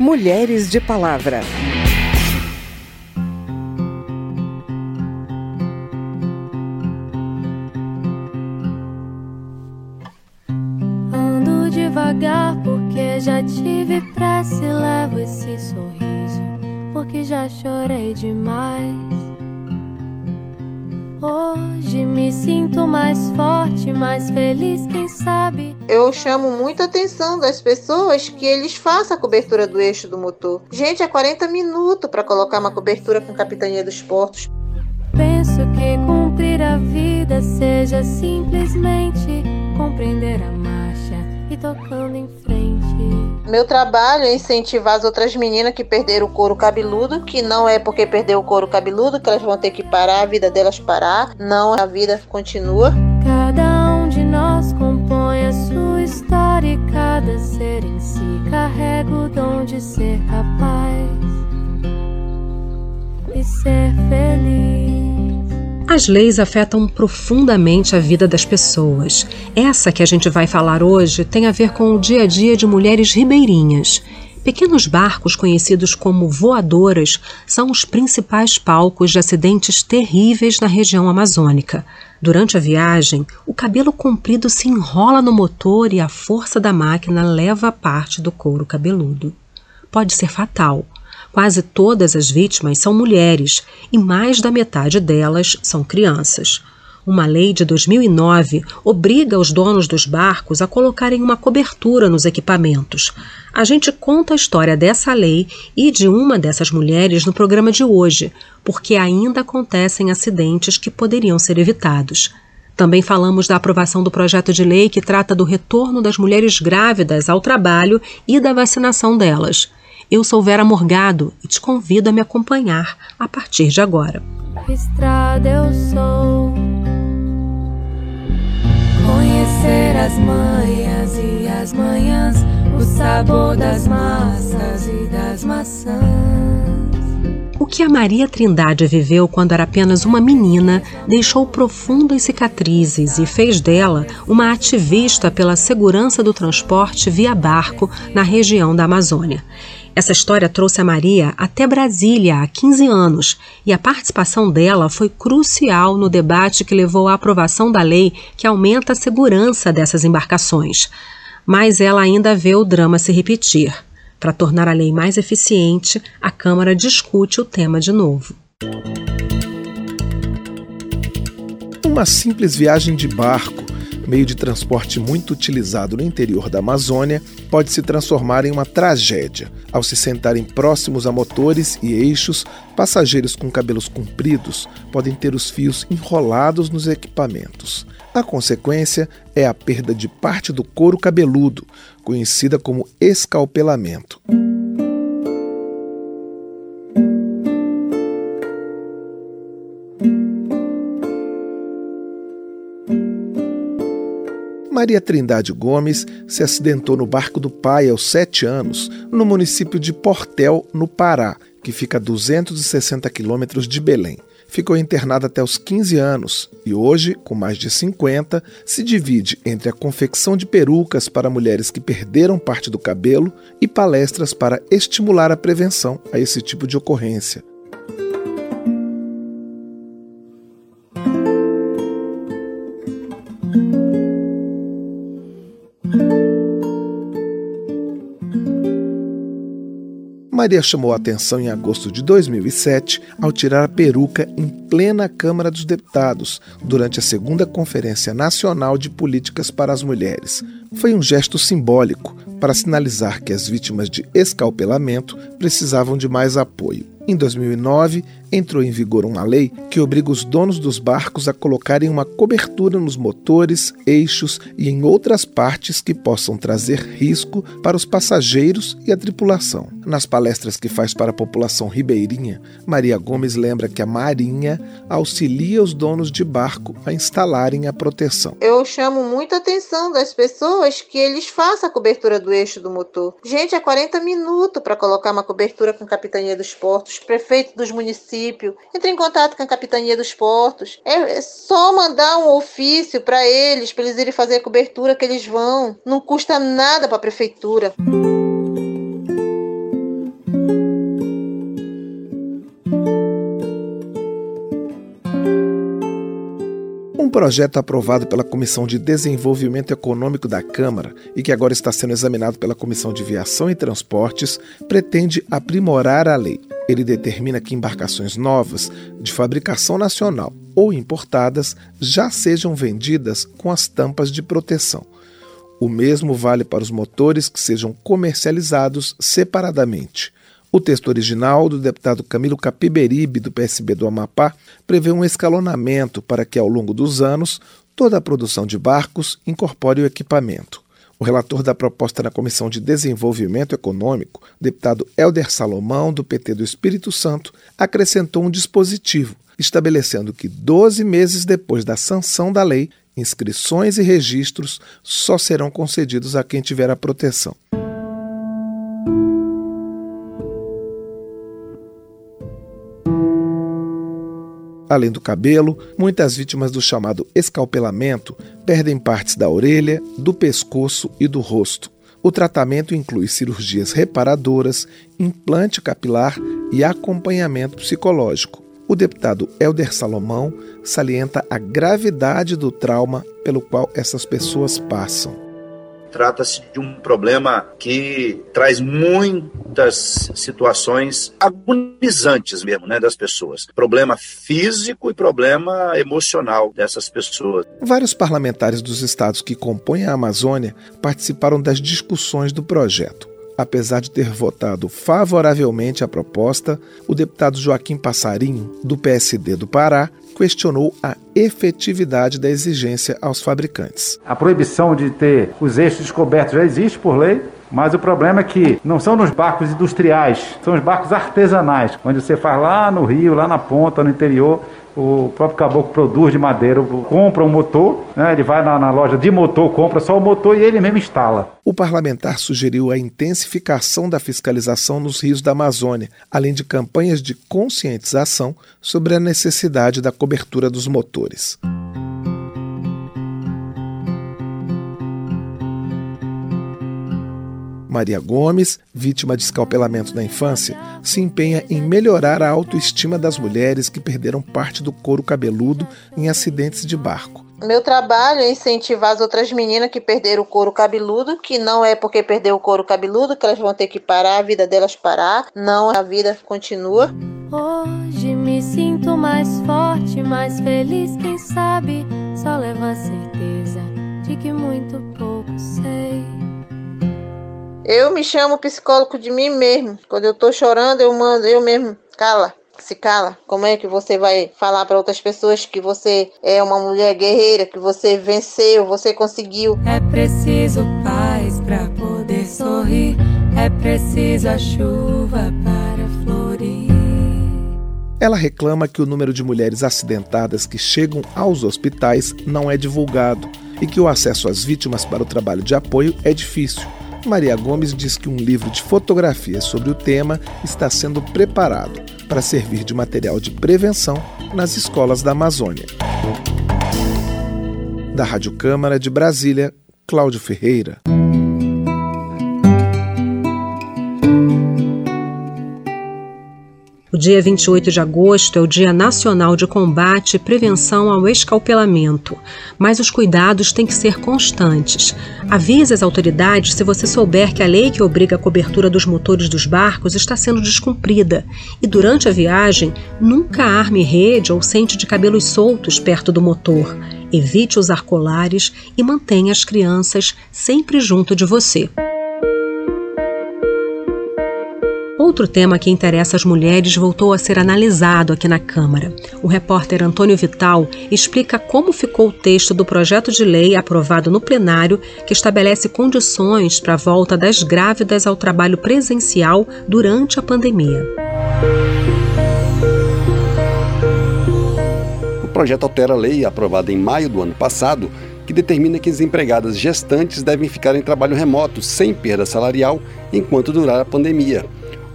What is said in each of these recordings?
Mulheres de Palavra. Ando devagar porque já tive pressa e levo esse sorriso porque já chorei demais. Hoje me sinto mais forte, mais feliz, quem sabe. Eu chamo muita atenção das pessoas que eles façam a cobertura do eixo do motor. Gente, é 40 minutos para colocar uma cobertura com capitania dos portos. Penso que cumprir a vida seja simplesmente compreender a marcha e tocando em frente. Meu trabalho é incentivar as outras meninas que perderam o couro cabeludo, que não é porque perdeu o couro cabeludo que elas vão ter que parar, a vida delas parar. Não, a vida continua. Cada um de nós compõe a sua história e cada ser em si carrega o dom de ser capaz e ser feliz. As leis afetam profundamente a vida das pessoas. Essa que a gente vai falar hoje tem a ver com o dia a dia de mulheres ribeirinhas. Pequenos barcos conhecidos como voadoras são os principais palcos de acidentes terríveis na região amazônica. Durante a viagem, o cabelo comprido se enrola no motor e a força da máquina leva parte do couro cabeludo. Pode ser fatal. Quase todas as vítimas são mulheres e mais da metade delas são crianças. Uma lei de 2009 obriga os donos dos barcos a colocarem uma cobertura nos equipamentos. A gente conta a história dessa lei e de uma dessas mulheres no programa de hoje, porque ainda acontecem acidentes que poderiam ser evitados. Também falamos da aprovação do projeto de lei que trata do retorno das mulheres grávidas ao trabalho e da vacinação delas. Eu sou Vera Morgado e te convido a me acompanhar a partir de agora. Estrada eu sou. Conhecer as manhas e as manhãs, o sabor das massas e das maçãs. O que a Maria Trindade viveu quando era apenas uma menina deixou profundas cicatrizes e fez dela uma ativista pela segurança do transporte via barco na região da Amazônia. Essa história trouxe a Maria até Brasília há 15 anos e a participação dela foi crucial no debate que levou à aprovação da lei que aumenta a segurança dessas embarcações. Mas ela ainda vê o drama se repetir. Para tornar a lei mais eficiente, a Câmara discute o tema de novo. Uma simples viagem de barco meio de transporte muito utilizado no interior da Amazônia, pode se transformar em uma tragédia. Ao se sentarem próximos a motores e eixos, passageiros com cabelos compridos podem ter os fios enrolados nos equipamentos. A consequência é a perda de parte do couro cabeludo, conhecida como escalpelamento. Maria Trindade Gomes se acidentou no barco do pai aos sete anos, no município de Portel, no Pará, que fica a 260 quilômetros de Belém. Ficou internada até os 15 anos e hoje, com mais de 50, se divide entre a confecção de perucas para mulheres que perderam parte do cabelo e palestras para estimular a prevenção a esse tipo de ocorrência. Maria chamou a atenção em agosto de 2007 ao tirar a peruca em plena Câmara dos Deputados, durante a segunda Conferência Nacional de Políticas para as Mulheres. Foi um gesto simbólico para sinalizar que as vítimas de escalpelamento precisavam de mais apoio. Em 2009, entrou em vigor uma lei que obriga os donos dos barcos a colocarem uma cobertura nos motores, eixos e em outras partes que possam trazer risco para os passageiros e a tripulação. Nas palestras que faz para a população ribeirinha, Maria Gomes lembra que a Marinha auxilia os donos de barco a instalarem a proteção. Eu chamo muita atenção das pessoas que eles façam a cobertura do eixo do motor. Gente, é 40 minutos para colocar uma cobertura com a capitania dos portos, prefeitos dos municípios, entre em contato com a capitania dos portos. É, é só mandar um ofício para eles, para eles irem fazer a cobertura que eles vão. Não custa nada para a prefeitura. Um projeto aprovado pela Comissão de Desenvolvimento Econômico da Câmara e que agora está sendo examinado pela Comissão de Viação e Transportes pretende aprimorar a lei. Ele determina que embarcações novas, de fabricação nacional ou importadas, já sejam vendidas com as tampas de proteção. O mesmo vale para os motores que sejam comercializados separadamente. O texto original do deputado Camilo Capiberibe, do PSB do Amapá, prevê um escalonamento para que, ao longo dos anos, toda a produção de barcos incorpore o equipamento. O relator da proposta na Comissão de Desenvolvimento Econômico, deputado Helder Salomão, do PT do Espírito Santo, acrescentou um dispositivo estabelecendo que 12 meses depois da sanção da lei, inscrições e registros só serão concedidos a quem tiver a proteção. Além do cabelo, muitas vítimas do chamado escalpelamento perdem partes da orelha, do pescoço e do rosto. O tratamento inclui cirurgias reparadoras, implante capilar e acompanhamento psicológico. O deputado Helder Salomão salienta a gravidade do trauma pelo qual essas pessoas passam. Trata-se de um problema que traz muitas situações agonizantes mesmo, né, das pessoas. Problema físico e problema emocional dessas pessoas. Vários parlamentares dos estados que compõem a Amazônia participaram das discussões do projeto. Apesar de ter votado favoravelmente a proposta, o deputado Joaquim Passarinho, do PSD do Pará, questionou a efetividade da exigência aos fabricantes. A proibição de ter os eixos descobertos já existe por lei, mas o problema é que não são nos barcos industriais, são os barcos artesanais, onde você faz lá no rio, lá na ponta, no interior, o próprio caboclo produz de madeira, compra um motor, né, ele vai na, na, loja de motor, compra só o motor e ele mesmo instala. O parlamentar sugeriu a intensificação da fiscalização nos rios da Amazônia, além de campanhas de conscientização sobre a necessidade da cobertura dos motores. Maria Gomes, vítima de escalpelamento na infância, se empenha em melhorar a autoestima das mulheres que perderam parte do couro cabeludo em acidentes de barco. Meu trabalho é incentivar as outras meninas que perderam o couro cabeludo, que não é porque perdeu o couro cabeludo que elas vão ter que parar, a vida delas parar. Não, a vida continua. Hoje me sinto mais forte, mais feliz, quem sabe só leva a certeza de que muito pouco sei. Eu me chamo psicólogo de mim mesmo. Quando eu tô chorando, eu mando eu mesmo. Cala, se cala. Como é que você vai falar para outras pessoas que você é uma mulher guerreira, que você venceu, você conseguiu? É preciso paz para poder sorrir. É preciso a chuva para florir. Ela reclama que o número de mulheres acidentadas que chegam aos hospitais não é divulgado e que o acesso às vítimas para o trabalho de apoio é difícil. Maria Gomes diz que um livro de fotografias sobre o tema está sendo preparado para servir de material de prevenção nas escolas da Amazônia. Da Rádio Câmara de Brasília, Cláudio Ferreira. O dia 28 de agosto é o Dia Nacional de Combate e Prevenção ao Escalpelamento, mas os cuidados têm que ser constantes. Avise as autoridades se você souber que a lei que obriga a cobertura dos motores dos barcos está sendo descumprida. E durante a viagem, nunca arme rede ou sente de cabelos soltos perto do motor. Evite usar colares e mantenha as crianças sempre junto de você. Outro tema que interessa as mulheres voltou a ser analisado aqui na Câmara. O repórter Antônio Vital explica como ficou o texto do projeto de lei aprovado no plenário que estabelece condições para a volta das grávidas ao trabalho presencial durante a pandemia. O projeto altera a lei aprovada em maio do ano passado que determina que as empregadas gestantes devem ficar em trabalho remoto sem perda salarial enquanto durar a pandemia.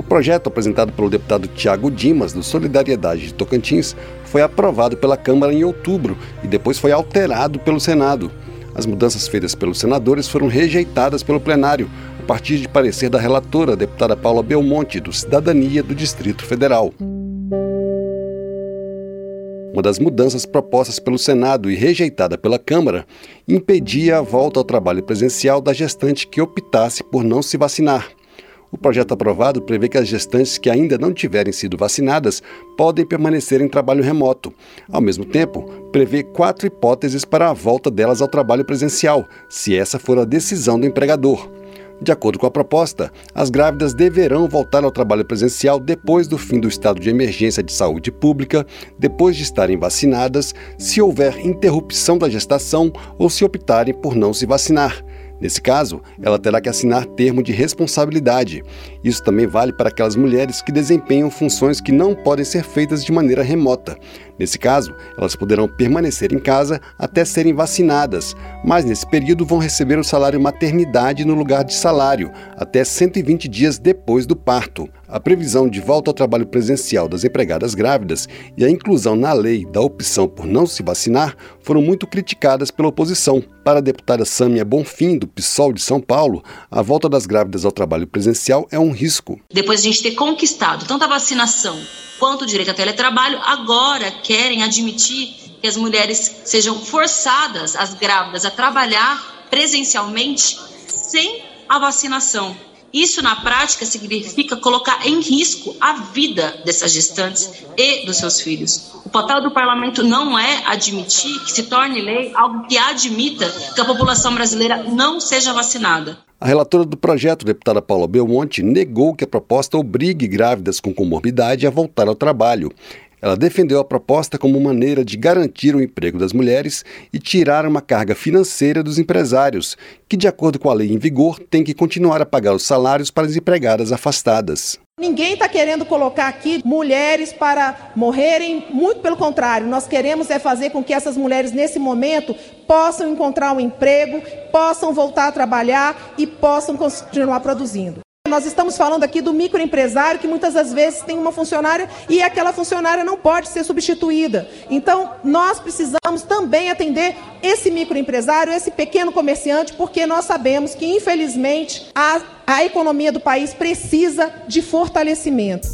O projeto apresentado pelo deputado Tiago Dimas, do Solidariedade de Tocantins, foi aprovado pela Câmara em outubro e depois foi alterado pelo Senado. As mudanças feitas pelos senadores foram rejeitadas pelo plenário, a partir de parecer da relatora, deputada Paula Belmonte, do Cidadania do Distrito Federal. uma das mudanças propostas pelo Senado e rejeitada pela Câmara, impedia a volta ao trabalho presencial da gestante que optasse por não se vacinar. O projeto aprovado prevê que as gestantes que ainda não tiverem sido vacinadas podem permanecer em trabalho remoto. Ao mesmo tempo, prevê quatro hipóteses para a volta delas ao trabalho presencial, se essa for a decisão do empregador. De acordo com a proposta, as grávidas deverão voltar ao trabalho presencial depois do fim do estado de emergência de saúde pública, depois de estarem vacinadas, se houver interrupção da gestação ou se optarem por não se vacinar. Nesse caso, ela terá que assinar termo de responsabilidade. Isso também vale para aquelas mulheres que desempenham funções que não podem ser feitas de maneira remota. Nesse caso, elas poderão permanecer em casa até serem vacinadas, mas nesse período vão receber o salário maternidade no lugar de salário, até 120 dias depois do parto. A previsão de volta ao trabalho presencial das empregadas grávidas e a inclusão na lei da opção por não se vacinar foram muito criticadas pela oposição. Para a deputada Sâmia Bonfim, do PSOL de São Paulo, a volta das grávidas ao trabalho presencial é um risco. Depois de a gente ter conquistado tanto a vacinação quanto o direito a teletrabalho, agora querem admitir que as mulheres sejam forçadas, as grávidas, a trabalhar presencialmente sem a vacinação. Isso, na prática, significa colocar em risco a vida dessas gestantes e dos seus filhos. O papel do parlamento não é admitir que se torne lei algo que admita que a população brasileira não seja vacinada. A relatora do projeto, deputada Paula Belmonte, negou que a proposta obrigue grávidas com comorbidade a voltar ao trabalho. Ela defendeu a proposta como maneira de garantir o emprego das mulheres e tirar uma carga financeira dos empresários, que, de acordo com a lei em vigor, têm que continuar a pagar os salários para as empregadas afastadas. Ninguém está querendo colocar aqui mulheres para morrerem, muito pelo contrário, nós queremos é fazer com que essas mulheres, nesse momento, possam encontrar um emprego, possam voltar a trabalhar e possam continuar produzindo. Nós estamos falando aqui do microempresário que muitas das vezes tem uma funcionária e aquela funcionária não pode ser substituída. Então, nós precisamos também atender esse microempresário, esse pequeno comerciante, porque nós sabemos que, infelizmente, a, a economia do país precisa de fortalecimento.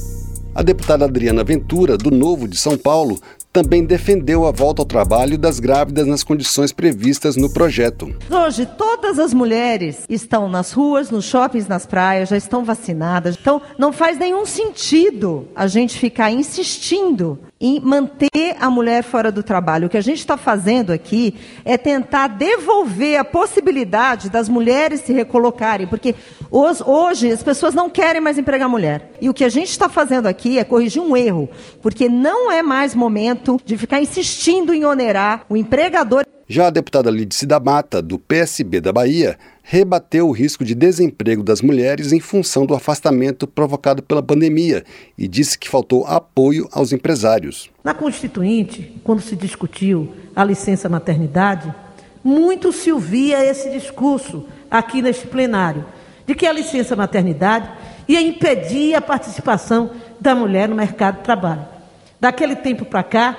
A deputada Adriana Ventura, do Novo de São Paulo, também defendeu a volta ao trabalho das grávidas nas condições previstas no projeto. Hoje, todas as mulheres estão nas ruas, nos shoppings, nas praias, já estão vacinadas. Então, não faz nenhum sentido a gente ficar insistindo em manter a mulher fora do trabalho. O que a gente está fazendo aqui é tentar devolver a possibilidade das mulheres se recolocarem, porque hoje as pessoas não querem mais empregar mulher. E o que a gente está fazendo aqui é corrigir um erro, porque não é mais momento de ficar insistindo em onerar o empregador. Já a deputada Lídice da Mata, do PSB da Bahia, rebateu o risco de desemprego das mulheres em função do afastamento provocado pela pandemia e disse que faltou apoio aos empresários. Na Constituinte, quando se discutiu a licença maternidade, muito se ouvia esse discurso aqui neste plenário, de que a licença maternidade ia impedir a participação da mulher no mercado de trabalho. Daquele tempo para cá,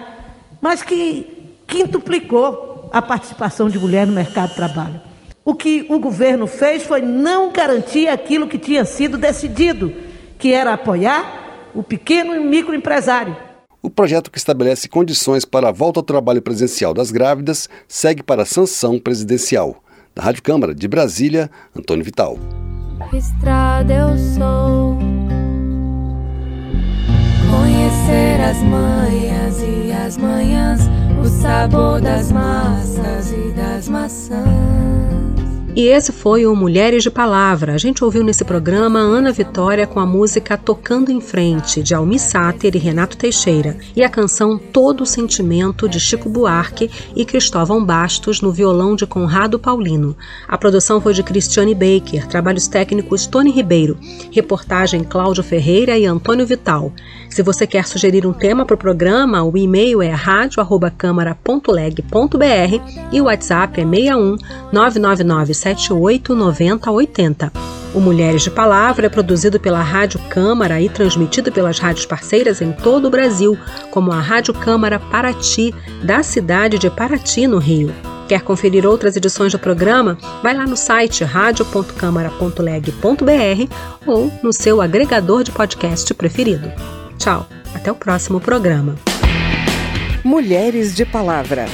mas que quintuplicou a participação de mulher no mercado de trabalho. O que o governo fez foi não garantir aquilo que tinha sido decidido, que era apoiar o pequeno e microempresário. O projeto que estabelece condições para a volta ao trabalho presencial das grávidas segue para a sanção presidencial. Da Rádio Câmara de Brasília, Antônio Vital. Estrada eu sou Conhecer as manhas e as manhãs O sabor das massas e das maçãs e esse foi o Mulheres de Palavra. A gente ouviu nesse programa Ana Vitória com a música Tocando em Frente, de Almi Sáter e Renato Teixeira, e a canção Todo o Sentimento, de Chico Buarque e Cristóvão Bastos, no violão de Conrado Paulino. A produção foi de Cristiane Baker, trabalhos técnicos Tony Ribeiro, reportagem Cláudio Ferreira e Antônio Vital. Se você quer sugerir um tema para o programa, o e-mail é radio@câmara.leg.br e o WhatsApp é 61 999 78 90 80. O Mulheres de Palavra é produzido pela Rádio Câmara e transmitido pelas rádios parceiras em todo o Brasil, como a Rádio Câmara Paraty, da cidade de Paraty, no Rio. Quer conferir outras edições do programa? Vai lá no site radio.câmara.leg.br ou no seu agregador de podcast preferido. Tchau, até o próximo programa. Mulheres de Palavra.